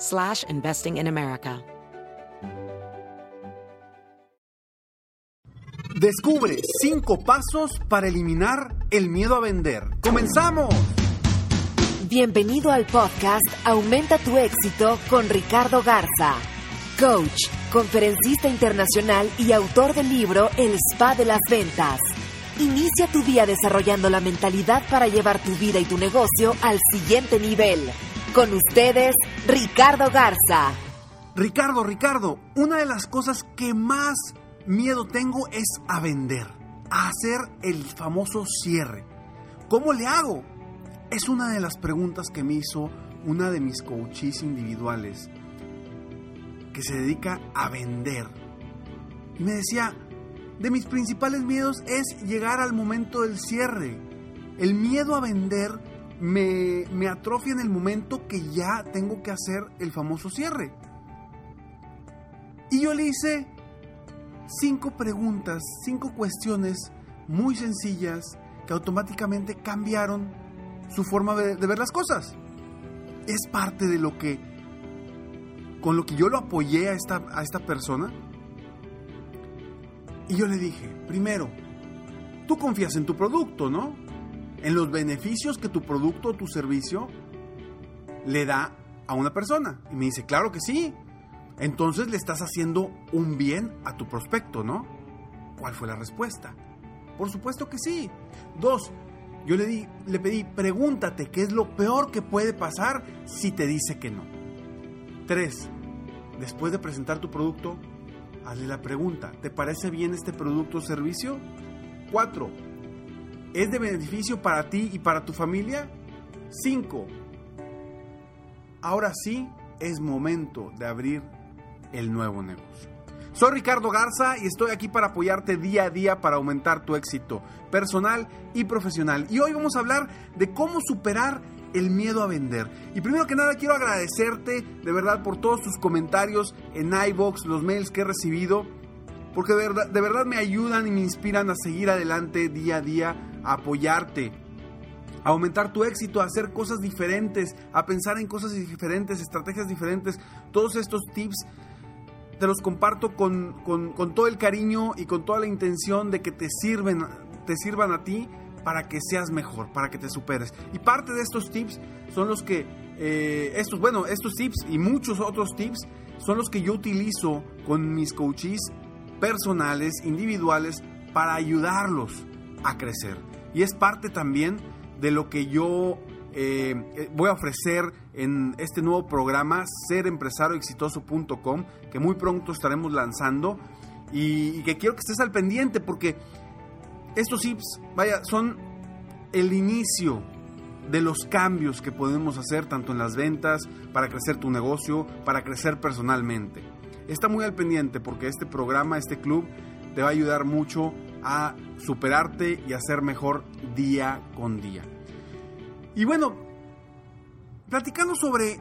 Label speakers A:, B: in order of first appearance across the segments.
A: slash investing in America.
B: Descubre cinco pasos para eliminar el miedo a vender. ¡Comenzamos!
C: Bienvenido al podcast Aumenta tu éxito con Ricardo Garza, coach, conferencista internacional y autor del libro El Spa de las Ventas. Inicia tu día desarrollando la mentalidad para llevar tu vida y tu negocio al siguiente nivel. Con ustedes, Ricardo Garza.
B: Ricardo, Ricardo, una de las cosas que más miedo tengo es a vender, a hacer el famoso cierre. ¿Cómo le hago? Es una de las preguntas que me hizo una de mis coaches individuales que se dedica a vender. Y me decía, de mis principales miedos es llegar al momento del cierre. El miedo a vender me, me atrofia en el momento que ya tengo que hacer el famoso cierre. Y yo le hice cinco preguntas, cinco cuestiones muy sencillas que automáticamente cambiaron su forma de, ver las cosas. Es parte de lo que, con lo que yo lo apoyé a esta, a esta persona. Y yo le dije, primero, tú confías en tu producto, ¿no? En los beneficios que tu producto o tu servicio le da a una persona. Y me dice, claro que sí. Entonces le estás haciendo un bien a tu prospecto, ¿no? ¿Cuál fue la respuesta? Por supuesto que sí. Dos, yo le, di, le pedí, pregúntate qué es lo peor que puede pasar si te dice que no. Tres, después de presentar tu producto, hazle la pregunta, ¿te parece bien este producto o servicio? Cuatro, ¿es de beneficio para ti y para tu familia? Cinco, ahora sí es momento de abrir el nuevo negocio. Soy Ricardo Garza y estoy aquí para apoyarte día a día para aumentar tu éxito personal y profesional. Y hoy vamos a hablar de cómo superar el miedo a vender. Y primero que nada quiero agradecerte de verdad por todos tus comentarios en iBox, los mails que he recibido, porque de verdad, de verdad me ayudan y me inspiran a seguir adelante día a día, a apoyarte a aumentar tu éxito, a hacer cosas diferentes, a pensar en cosas diferentes, estrategias diferentes. Todos estos tips te los comparto con, con, todo el cariño y con toda la intención de que te, sirven, te sirvan a ti para que seas mejor, para que te superes. Y parte de estos tips son los que, eh, estos, bueno, estos tips y muchos otros tips son los que yo utilizo con mis coaches personales, individuales, para ayudarlos a crecer. Y es parte también de lo que yo eh, voy a ofrecer en este nuevo programa, serempresarioexitoso.com, que muy pronto estaremos lanzando y, y, que quiero que estés al pendiente porque estos tips, vaya, son el inicio de los cambios que podemos hacer tanto en las ventas, para crecer tu negocio, para crecer personalmente. Está muy al pendiente porque este programa, este club, te va a ayudar mucho a superarte y a ser mejor día con día. Y bueno, platicando sobre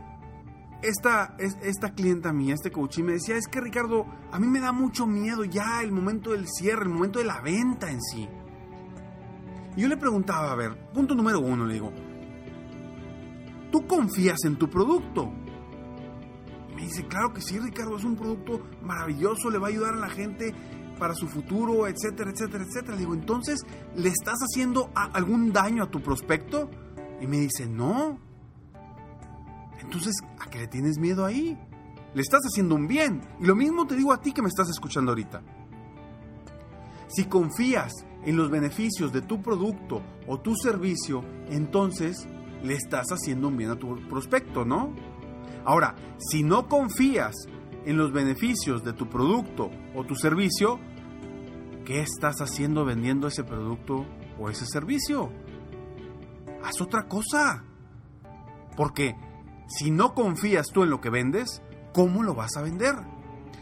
B: esta, esta clienta mía, este coach, me decía, es que Ricardo, a mí me da mucho miedo ya el momento del cierre, el momento de la venta en sí. Y yo le preguntaba, a ver, punto número uno, le digo, ¿tú confías en tu producto? Me dice, claro que sí, Ricardo, es un producto maravilloso, le va a ayudar a la gente para su futuro, etcétera, etcétera, etcétera. Digo, entonces, ¿le estás haciendo algún daño a tu prospecto? Y me dice, no. Entonces, ¿a qué le tienes miedo ahí? le estás haciendo un bien. Y lo mismo te digo a ti que me estás escuchando ahorita. Si confías en los beneficios de tu producto o tu servicio, entonces le estás haciendo un bien a tu prospecto, ¿no? Ahora, si no confías en los beneficios de tu producto o tu servicio, ¿qué estás haciendo vendiendo ese producto o ese servicio? Haz otra cosa. Porque si no confías tú en lo que vendes, ¿cómo lo vas a vender?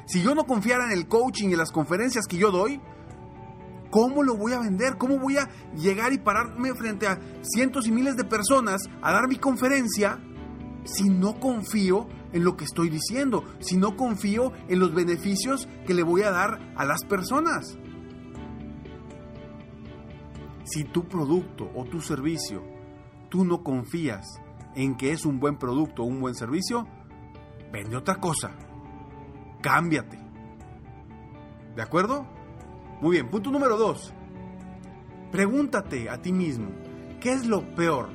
B: Si yo no confiara en el coaching y en las conferencias que yo doy, ¿cómo lo voy a vender? ¿Cómo voy a llegar y pararme frente a cientos y miles de personas a dar mi conferencia si no confío en lo que estoy diciendo, si no confío en los beneficios que le voy a dar a las personas? Si tu producto o tu servicio, tú no confías en que es un buen producto o un buen servicio, vende otra cosa. Cámbiate. ¿De acuerdo? Muy bien, punto número dos. Pregúntate a ti mismo, ¿qué es lo peor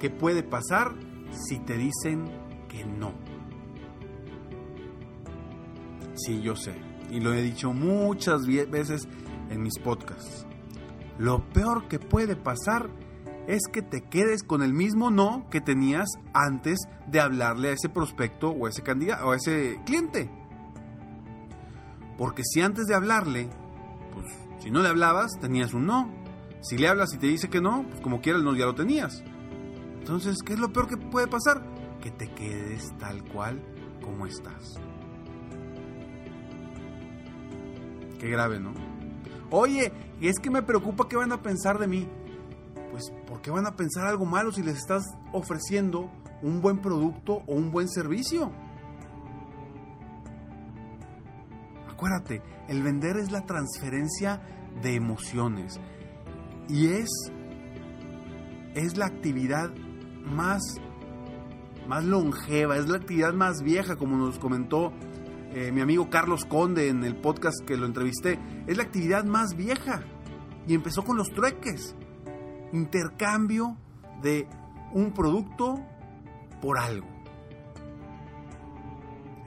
B: que puede pasar si te dicen que no? Sí, yo sé, y lo he dicho muchas veces en mis podcasts. Lo peor que puede pasar es que te quedes con el mismo no que tenías antes de hablarle a ese prospecto o a ese candidato o ese cliente. Porque si antes de hablarle, pues si no le hablabas, tenías un no. Si le hablas y te dice que no, pues como quiera el no ya lo tenías. Entonces, ¿qué es lo peor que puede pasar? Que te quedes tal cual como estás. Qué grave, ¿no? Oye, es que me preocupa qué van a pensar de mí pues ¿por qué van a pensar algo malo si les estás ofreciendo un buen producto o un buen servicio? Acuérdate, el vender es la transferencia de emociones y es es la actividad más más longeva, es la actividad más vieja, como nos comentó eh, mi amigo Carlos Conde en el podcast que lo entrevisté, es la actividad más vieja y empezó con los trueques intercambio de un producto por algo.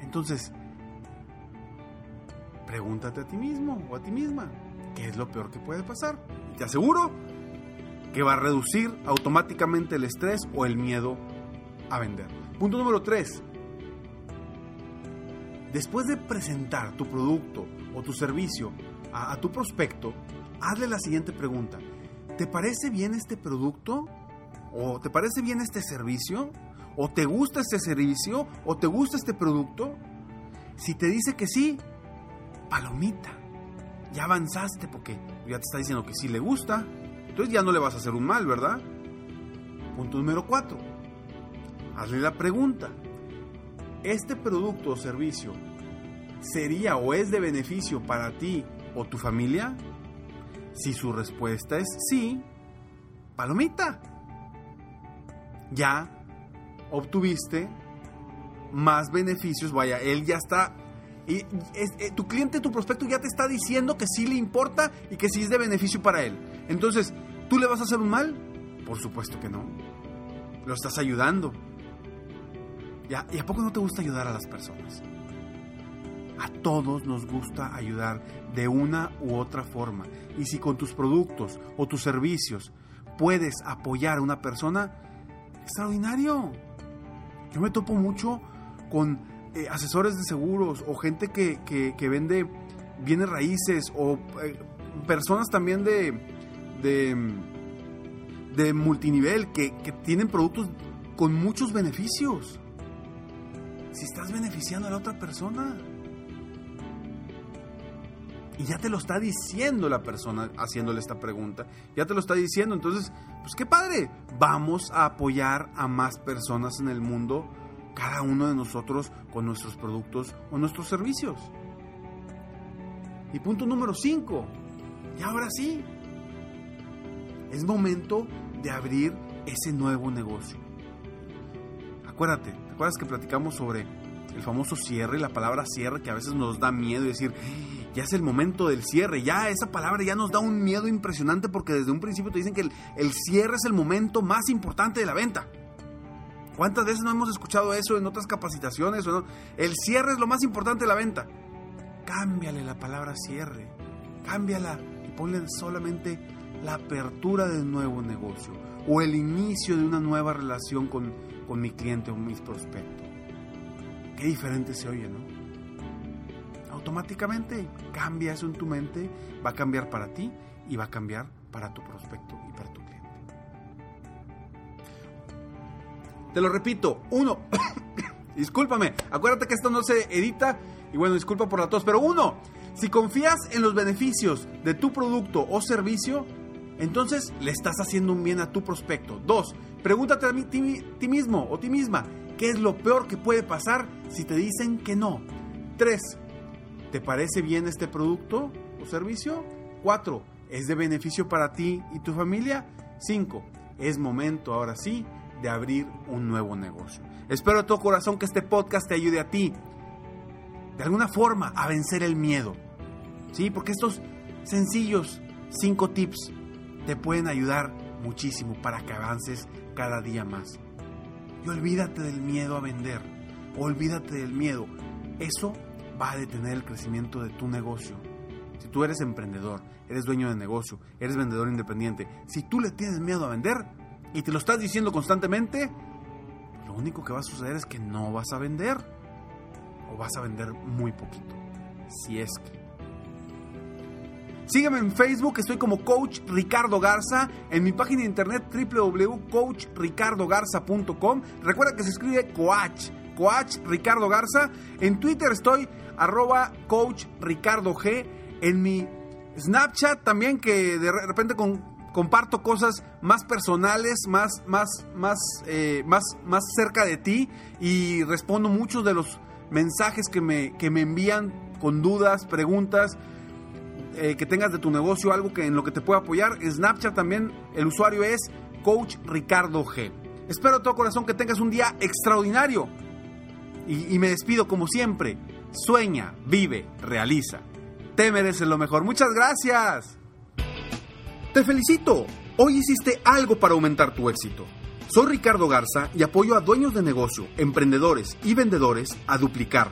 B: Entonces, pregúntate a ti mismo o a ti misma, ¿qué es lo peor que puede pasar? Y te aseguro que va a reducir automáticamente el estrés o el miedo a vender. Punto número 3. Después de presentar tu producto o tu servicio a, tu prospecto, hazle la siguiente pregunta. ¿te parece bien este producto? ¿O te parece bien este servicio? ¿O te gusta este servicio? ¿O te gusta este producto? Si te dice que sí, palomita. Ya avanzaste porque ya te está diciendo que sí le gusta. Entonces ya no le vas a hacer un mal, ¿verdad? Punto número 4. Hazle la pregunta. ¿Este producto o servicio sería o es de beneficio para ti o tu familia? Si su respuesta es sí, palomita. Ya obtuviste más beneficios, vaya, él ya está y eh, tu cliente, tu prospecto ya te está diciendo que sí le importa y que sí es de beneficio para él. Entonces, ¿tú le vas a hacer un mal? Por supuesto que no. Lo estás ayudando. ¿Y a poco no te gusta ayudar a las personas? A todos nos gusta ayudar de una u otra forma. Y si con tus productos o tus servicios puedes apoyar a una persona, extraordinario. Yo me topo mucho con eh, asesores de seguros o gente que, que, vende bienes raíces o eh, personas también de, de, de multinivel que, que tienen productos con muchos beneficios. Si estás beneficiando a la otra persona. Y ya te lo está diciendo la persona haciéndole esta pregunta. Ya te lo está diciendo. Entonces, pues qué padre. Vamos a apoyar a más personas en el mundo, cada uno de nosotros con nuestros productos o nuestros servicios. Y punto número 5. Y ahora sí. Es momento de abrir ese nuevo negocio. Acuérdate, ¿te acuerdas que platicamos sobre el famoso cierre, la palabra cierre que a veces nos da miedo y decir, ya es el momento del cierre, ya esa palabra ya nos da un miedo impresionante porque desde un principio te dicen que el, cierre es el momento más importante de la venta. ¿Cuántas veces no hemos escuchado eso en otras capacitaciones? O no? El cierre es lo más importante de la venta. Cámbiale la palabra cierre. Cámbiala y ponle solamente la apertura de un nuevo negocio o el inicio de una nueva relación con, con mi cliente o mis prospectos. Qué diferente se oye, ¿no? Automáticamente cambia eso en tu mente, va a cambiar para ti y va a cambiar para tu prospecto y para tu cliente. Te lo repito, uno, discúlpame, acuérdate que esto no se edita y bueno, disculpa por la tos, pero uno, si confías en los beneficios de tu producto o servicio, entonces le estás haciendo un bien a tu prospecto. Dos, pregúntate a ti, mismo o ti misma, ¿qué es lo peor que puede pasar si te dicen que no? Tres, ¿te parece bien este producto o servicio? Cuatro, ¿es de beneficio para ti y tu familia? Cinco, es momento ahora sí de abrir un nuevo negocio. Espero de todo corazón que este podcast te ayude a ti, de alguna forma, a vencer el miedo. ¿Sí? Porque estos sencillos cinco tips te pueden ayudar muchísimo para que avances cada día más. Y olvídate del miedo a vender. Olvídate del miedo. Eso va a detener el crecimiento de tu negocio. Si tú eres emprendedor, eres dueño de negocio, eres vendedor independiente, si tú le tienes miedo a vender y te lo estás diciendo constantemente, lo único que va a suceder es que no vas a vender. O vas a vender muy poquito. Si es que. Sígueme en Facebook, estoy como Coach Ricardo Garza, en mi página de internet www.coachricardogarza.com. Recuerda que se escribe Coach, Coach Ricardo Garza. En Twitter estoy arroba Coach Ricardo G. En mi Snapchat también que de repente comparto cosas más personales, más, más, más, eh, más, más cerca de ti y respondo muchos de los mensajes que me, que me envían con dudas, preguntas eh, que tengas de tu negocio, algo que en lo que te pueda apoyar. Snapchat también el usuario es Coach Ricardo G. Espero de todo corazón que tengas un día extraordinario. Y, y me despido como siempre. Sueña, vive, realiza. Te mereces lo mejor. Muchas gracias. Te felicito. Hoy hiciste algo para aumentar tu éxito. Soy Ricardo Garza y apoyo a dueños de negocio, emprendedores y vendedores a duplicar,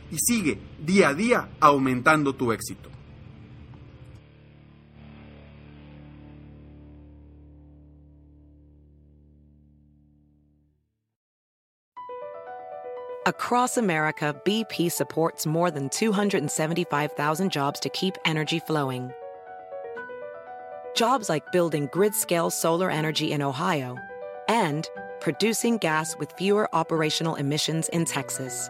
B: y sigue día a día aumentando tu éxito.
A: Across America, BP supports more than 275,000 jobs to keep energy flowing. Jobs like building grid scale solar energy in Ohio and producing gas with fewer operational emissions in Texas.